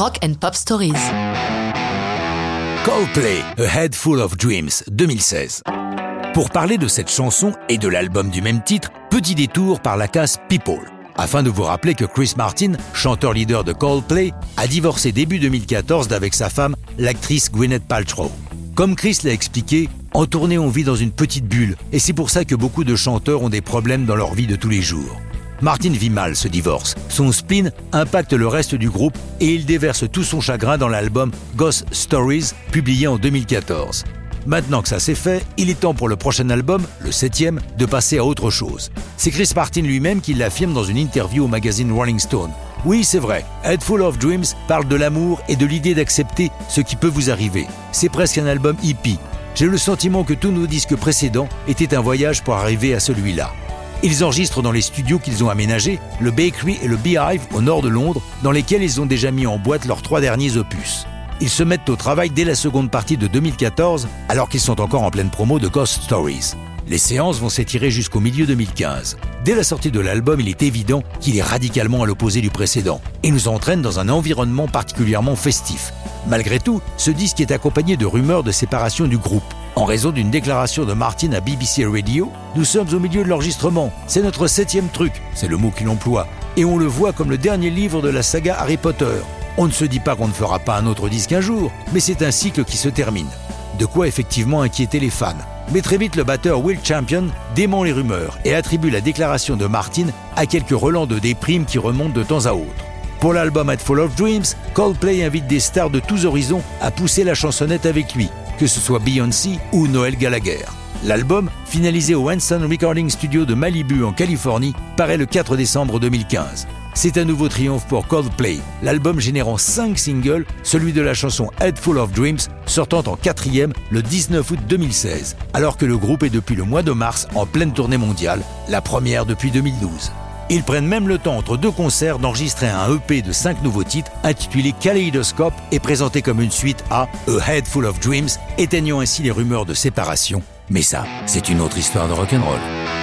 Rock and Pop Stories. Coldplay, A Head Full of Dreams, 2016. Pour parler de cette chanson et de l'album du même titre, petit détour par la case People. Afin de vous rappeler que Chris Martin, chanteur leader de Coldplay, a divorcé début 2014 d'avec sa femme, l'actrice Gwyneth Paltrow. Comme Chris l'a expliqué, en tournée on vit dans une petite bulle et c'est pour ça que beaucoup de chanteurs ont des problèmes dans leur vie de tous les jours. Martin vit mal ce divorce. Son spleen impacte le reste du groupe et il déverse tout son chagrin dans l'album Ghost Stories, publié en 2014. Maintenant que ça c'est fait, il est temps pour le prochain album, le septième, de passer à autre chose. C'est Chris Martin lui-même qui l'affirme dans une interview au magazine Rolling Stone. Oui, c'est vrai, Head Full of Dreams parle de l'amour et de l'idée d'accepter ce qui peut vous arriver. C'est presque un album hippie. J'ai le sentiment que tous nos disques précédents étaient un voyage pour arriver à celui-là. Ils enregistrent dans les studios qu'ils ont aménagés, le Bakery et le Beehive au nord de Londres, dans lesquels ils ont déjà mis en boîte leurs trois derniers opus. Ils se mettent au travail dès la seconde partie de 2014, alors qu'ils sont encore en pleine promo de Ghost Stories. Les séances vont s'étirer jusqu'au milieu 2015. Dès la sortie de l'album, il est évident qu'il est radicalement à l'opposé du précédent et nous entraîne dans un environnement particulièrement festif. Malgré tout, ce disque est accompagné de rumeurs de séparation du groupe. En raison d'une déclaration de Martin à BBC Radio, nous sommes au milieu de l'enregistrement. C'est notre septième truc, c'est le mot qu'il emploie. Et on le voit comme le dernier livre de la saga Harry Potter. On ne se dit pas qu'on ne fera pas un autre disque un jour, mais c'est un cycle qui se termine. De quoi effectivement inquiéter les fans. Mais très vite, le batteur Will Champion dément les rumeurs et attribue la déclaration de Martin à quelques relents de déprime qui remontent de temps à autre. Pour l'album At Full of Dreams, Coldplay invite des stars de tous horizons à pousser la chansonnette avec lui, que ce soit Beyoncé ou Noël Gallagher. L'album, finalisé au Winston Recording Studio de Malibu en Californie, paraît le 4 décembre 2015. C'est un nouveau triomphe pour Coldplay, l'album générant 5 singles, celui de la chanson Head Full of Dreams sortant en quatrième le 19 août 2016, alors que le groupe est depuis le mois de mars en pleine tournée mondiale, la première depuis 2012. Ils prennent même le temps entre deux concerts d'enregistrer un EP de 5 nouveaux titres intitulé Kaleidoscope et présenté comme une suite à A Head Full of Dreams, éteignant ainsi les rumeurs de séparation. Mais ça, c'est une autre histoire de rock'n'roll.